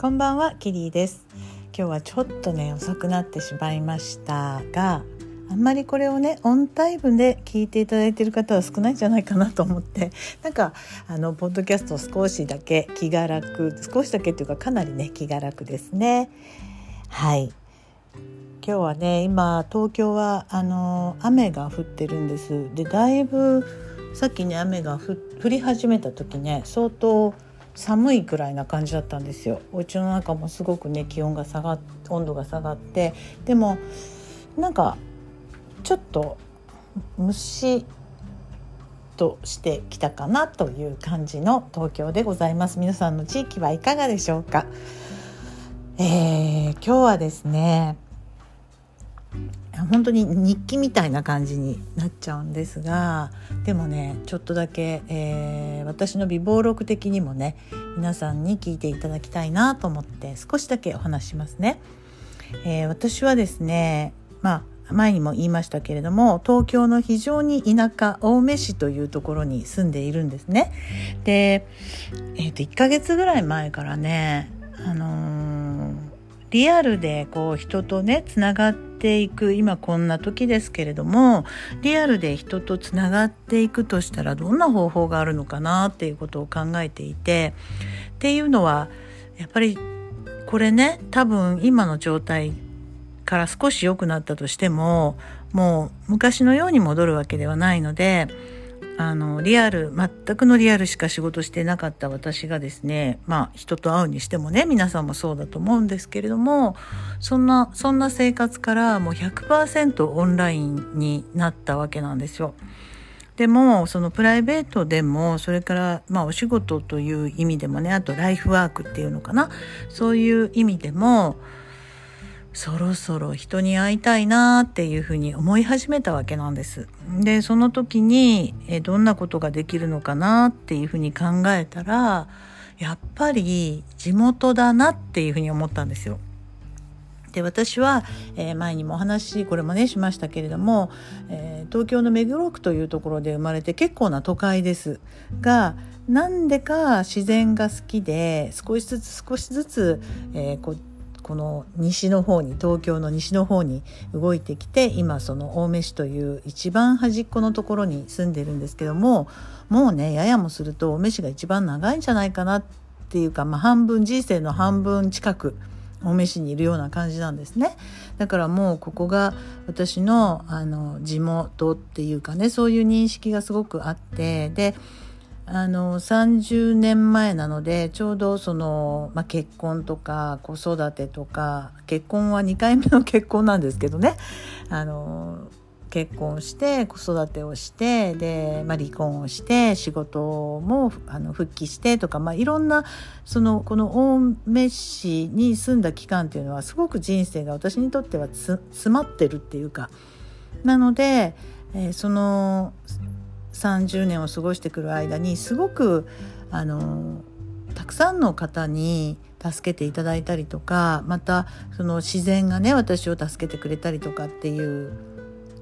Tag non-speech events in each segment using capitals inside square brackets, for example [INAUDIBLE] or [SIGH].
こんばんはキリーです。今日はちょっとね遅くなってしまいましたがあんまりこれをねオンタイムで聞いていただいている方は少ないんじゃないかなと思ってなんかあのポッドキャスト少しだけ気が楽少しだけっていうかかなりね気が楽ですね。はい。今日はね今東京はあの雨が降ってるんです。でだいぶさっきね雨が降り始めた時ね相当寒いくらいな感じだったんですよ。お家の中もすごくね気温が下がっ温度が下がって。でもなんかちょっと蒸しとしてきたかなという感じの東京でございます。皆さんの地域はいかがでしょうか、えー、今日はですね本当に日記みたいな感じになっちゃうんですがでもねちょっとだけ、えー、私の美貌録的にもね皆さんに聞いていただきたいなと思って少しだけお話しますね。えー、私はですねまあ前にも言いましたけれども東京の非常に田舎青梅市というところに住んでいるんですね。で、えー、と1ヶ月ぐらい前からね、あのー、リアルでこう人とねつながってていく今こんな時ですけれどもリアルで人とつながっていくとしたらどんな方法があるのかなっていうことを考えていてっていうのはやっぱりこれね多分今の状態から少し良くなったとしてももう昔のように戻るわけではないのであのリアル全くのリアルしか仕事してなかった私がですねまあ人と会うにしてもね皆さんもそうだと思うんですけれどもそんなそんな生活からもう100%オンラインになったわけなんですよ。でもそのプライベートでもそれからまあお仕事という意味でもねあとライフワークっていうのかなそういう意味でもそろそろ人に会いたいなっていうふうに思い始めたわけなんです。でその時にえどんなことができるのかなっていうふうに考えたらやっぱり地元だなっていうふうに思ったんですよ。で私は、えー、前にもお話これもねしましたけれども、えー、東京の目黒区というところで生まれて結構な都会ですがなんでか自然が好きで少しずつ少しずつ、えー、ここの西の方に東京の西の方に動いてきて今その青梅市という一番端っこのところに住んでるんですけどももうねややもすると青梅市が一番長いんじゃないかなっていうか、まあ、半分人生の半分近く青梅市にいるような感じなんですね。だからもうここが私のあの地元っていうかねそういう認識がすごくあってであの30年前なのでちょうどその、まあ、結婚とか子育てとか結婚は2回目の結婚なんですけどね。あの結婚して子育てをしてで、まあ、離婚をして仕事もあの復帰してとか、まあ、いろんなそのこの青梅市に住んだ期間っていうのはすごく人生が私にとっては詰まってるっていうか。なので、えー、その30年を過ごしてくる間にすごくあのたくさんの方に助けていただいたりとかまたその自然がね私を助けてくれたりとかっていう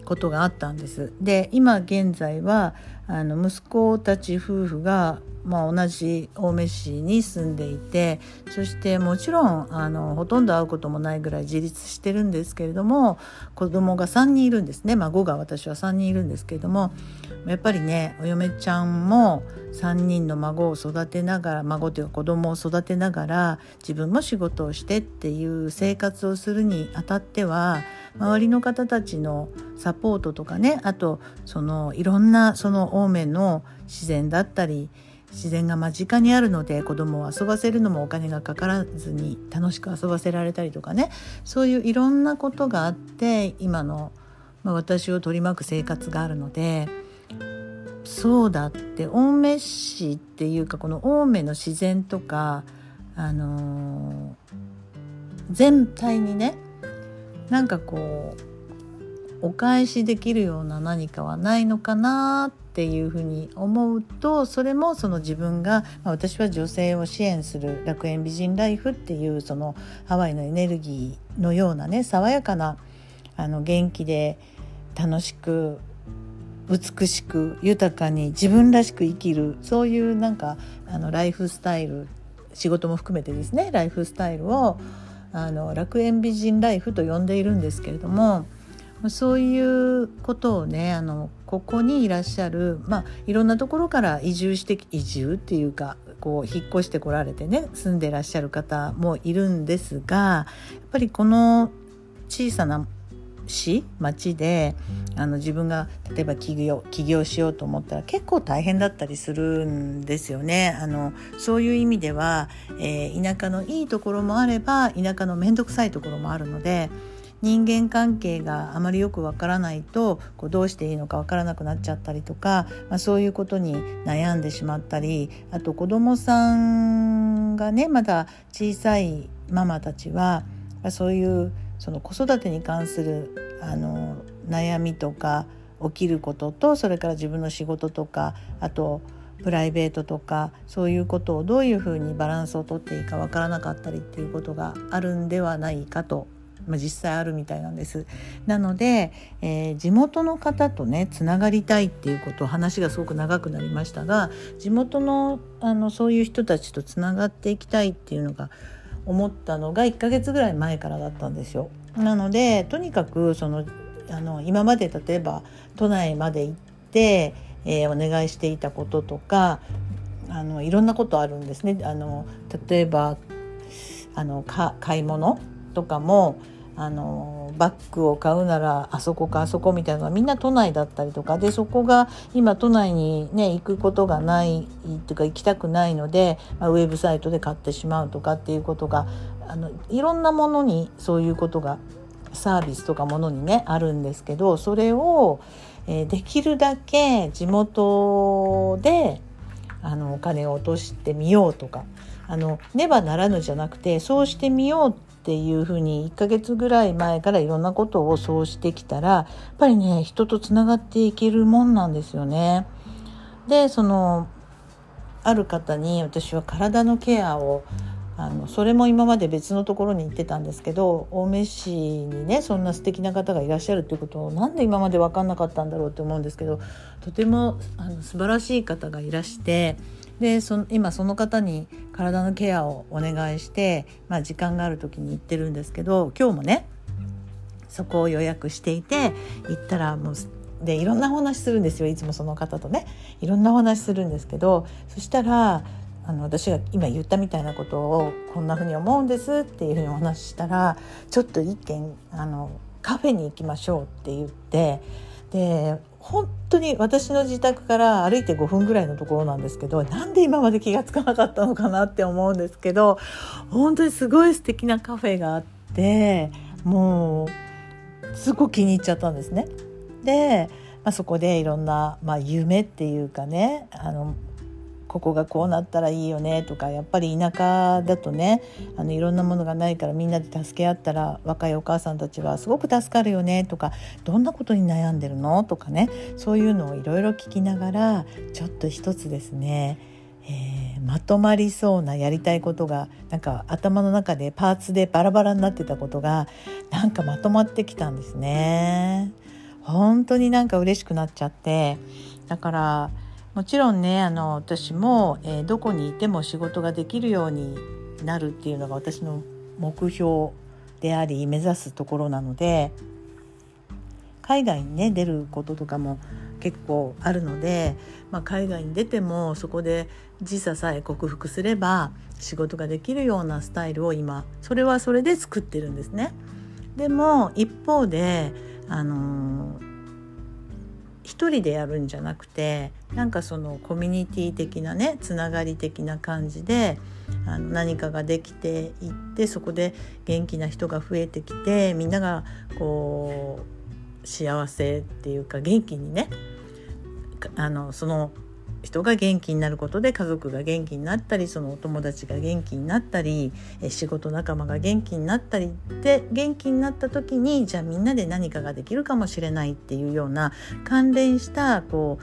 ことがあったんです。で今現在はあの息子たち夫婦がまあ、同じ青梅市に住んでいてそしてもちろんあのほとんど会うこともないぐらい自立してるんですけれども子供が3人いるんですね。孫が私は3人いるんですけれどもやっぱりねお嫁ちゃんも3人の孫を育てながら孫というか子供を育てながら自分も仕事をしてっていう生活をするにあたっては周りの方たちのサポートとかねあとそのいろんなその青梅の自然だったり自然が間近にあるので子供を遊ばせるのもお金がかからずに楽しく遊ばせられたりとかね。そういういろんなことがあって今の、まあ、私を取り巻く生活があるのでそうだって青梅市っていうかこの青梅の自然とか、あのー、全体にねなんかこうお返しできるような何かはないのかなっていうふうに思うとそれもその自分が、まあ、私は女性を支援する楽園美人ライフっていうそのハワイのエネルギーのようなね爽やかなあの元気で楽しく美しく豊かに自分らしく生きるそういうなんかあのライフスタイル仕事も含めてですねライフスタイルをあの楽園美人ライフと呼んでいるんですけれどもそういうことをねあのここにいらっしゃる、まあ、いろんなところから移住して移住っていうかこう引っ越してこられてね住んでらっしゃる方もいるんですがやっぱりこの小さな市町であの自分が例えば起業起業しようと思ったら結構大変だったりするんですよね。あのそういう意味では、えー、田舎のいいところもあれば田舎の面倒くさいところもあるので人間関係があまりよくわからないとこうどうしていいのかわからなくなっちゃったりとか、まあ、そういうことに悩んでしまったりあと子どもさんがねまだ小さいママたちはそういうその子育てに関するあの悩みとか起きることとそれから自分の仕事とかあとプライベートとかそういうことをどういうふうにバランスをとっていいかわからなかったりっていうことがあるんではないかと、まあ、実際あるみたいなんです。なので、えー、地元の方とねつながりたいっていうこと話がすごく長くなりましたが地元のあのそういう人たちとつながっていきたいっていうのが思ったのが1ヶ月ぐらい前からだったんですよ。なのでとにかくそのあの今まで例えば都内まで行って、えー、お願いしていたこととかあのいろんなことあるんですね。あの例えばあの買い物とかもあのバッグを買うならあそこかあそこみたいなのはみんな都内だったりとかでそこが今都内にね行くことがないっていうか行きたくないので、まあ、ウェブサイトで買ってしまうとかっていうことがあのいろんなものにそういうことがサービスとかものにねあるんですけどそれを、えー、できるだけ地元であのお金を落としてみようとかあのねばならぬじゃなくてそうしてみようっていうふうに1ヶ月ぐらい前からいろんなことをそうしてきたらやっぱりね人とつながっていけるもんなんですよね。でそのある方に私は体のケアをあのそれも今まで別のところに行ってたんですけど青梅市にねそんな素敵な方がいらっしゃるっていうことをなんで今まで分かんなかったんだろうって思うんですけどとてもあの素晴らしい方がいらしてでそ今その方に体のケアをお願いして、まあ、時間がある時に行ってるんですけど今日もねそこを予約していて行ったらもうでいろんなお話するんですよ。いつもその方とね。いろんなお話するんですけどそしたらあの私が今言ったみたいなことをこんなふうに思うんですっていうふうにお話ししたらちょっと一軒あのカフェに行きましょうって言ってで本当に私の自宅から歩いて5分ぐらいのところなんですけどなんで今まで気が付かなかったのかなって思うんですけど本当にすごい素敵なカフェがあってもうすごく気に入っちゃったんですね。で、まあ、そこでいろんな、まあ、夢っていうかねあのここがこうなったらいいよねとかやっぱり田舎だとねあのいろんなものがないからみんなで助け合ったら若いお母さんたちはすごく助かるよねとかどんなことに悩んでるの？とかねそういうのをいろいろ聞きながらちょっと一つですねえー、まとまりそうなやりたいことがなんか頭の中でパーツでバラバラになってたことがなんかまとまってきたんですね。本当になんか嬉しくなっちゃってだからもちろんねあの私も、えー、どこにいても仕事ができるようになるっていうのが私の目標であり目指すところなので海外にね出ることとかも結構あるので、まあ、海外に出てもそこで時差さえ克服すれば仕事ができるようなスタイルを今それはそれで作ってるんですね。でも一方であの一人でやるんじゃなくてなんかそのコミュニティ的なねつながり的な感じであの何かができていってそこで元気な人が増えてきてみんながこう幸せっていうか元気にねあのその人が元気になることで家族が元気になったりそのお友達が元気になったり仕事仲間が元気になったりで元気になった時にじゃあみんなで何かができるかもしれないっていうような関連したこ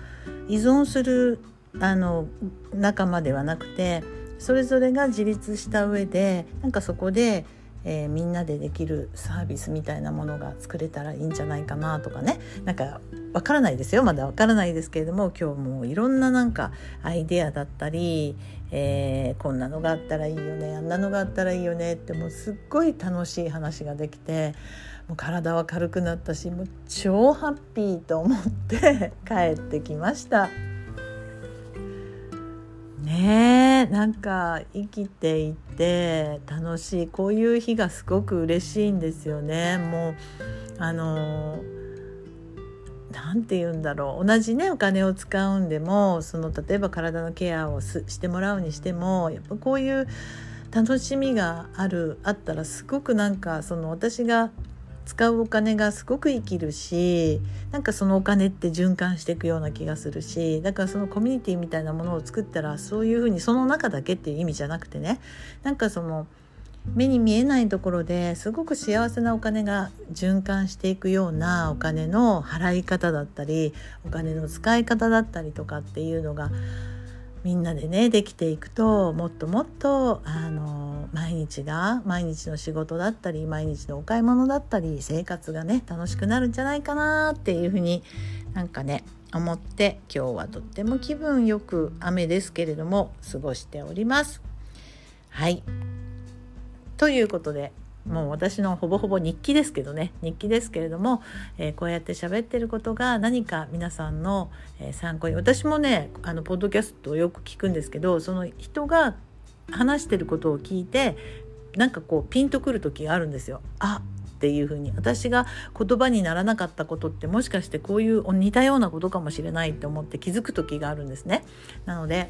う依存するあの仲間ではなくてそれぞれが自立した上でなんかそこでえー、みんなでできるサービスみたいなものが作れたらいいんじゃないかなとかね。なんかわからないですよ。まだわからないですけれども今日もいろんななんかアイデアだったり、えー、こんなのがあったらいいよねあんなのがあったらいいよねってもうすっごい楽しい話ができてもう体は軽くなったしもう超ハッピーと思って [LAUGHS] 帰ってきました。ねえ。なんか生きていて楽しいこういう日がすごく嬉しいんですよね。もうあの何て言うんだろう同じねお金を使うんでもその例えば体のケアをしてもらうにしてもやっぱこういう楽しみがあるあったらすごくなんかその私が使うお金がすごく生きるしなんかそのお金って循環していくような気がするしだからそのコミュニティみたいなものを作ったらそういうふうにその中だけっていう意味じゃなくてねなんかその目に見えないところですごく幸せなお金が循環していくようなお金の払い方だったりお金の使い方だったりとかっていうのがみんなでねできていくともっともっとあの毎日が毎日の仕事だったり毎日のお買い物だったり生活がね楽しくなるんじゃないかなっていうふうになんかね思って今日はとっても気分よく雨ですけれども過ごしております。はいということでもう私のほぼほぼ日記ですけどね日記ですけれども、えー、こうやって喋ってることが何か皆さんの、え、参考に私もねあのポッドキャストをよく聞くんですけどその人が話してることを聞いてなんかこうピンとくる時があるんですよ。あっていう風に私が言葉にならなかったことってもしかしてこういう似たようなことかもしれないって思って気づく時があるんですね。なので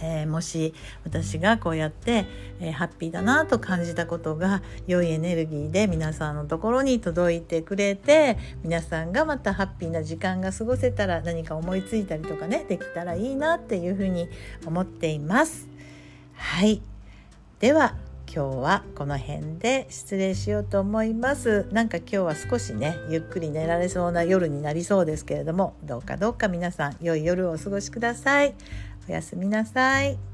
えー、もし私がこうやって、えー、ハッピーだなと感じたことが良いエネルギーで皆さんのところに届いてくれて皆さんがまたハッピーな時間が過ごせたら何か思いついたりとかねできたらいいなっていうふうに思っています。はい。では今日はこの辺で失礼しようと思います。なんか今日は少しねゆっくり寝られそうな夜になりそうですけれどもどうかどうか皆さん良い夜をお過ごしください。おやすみなさい。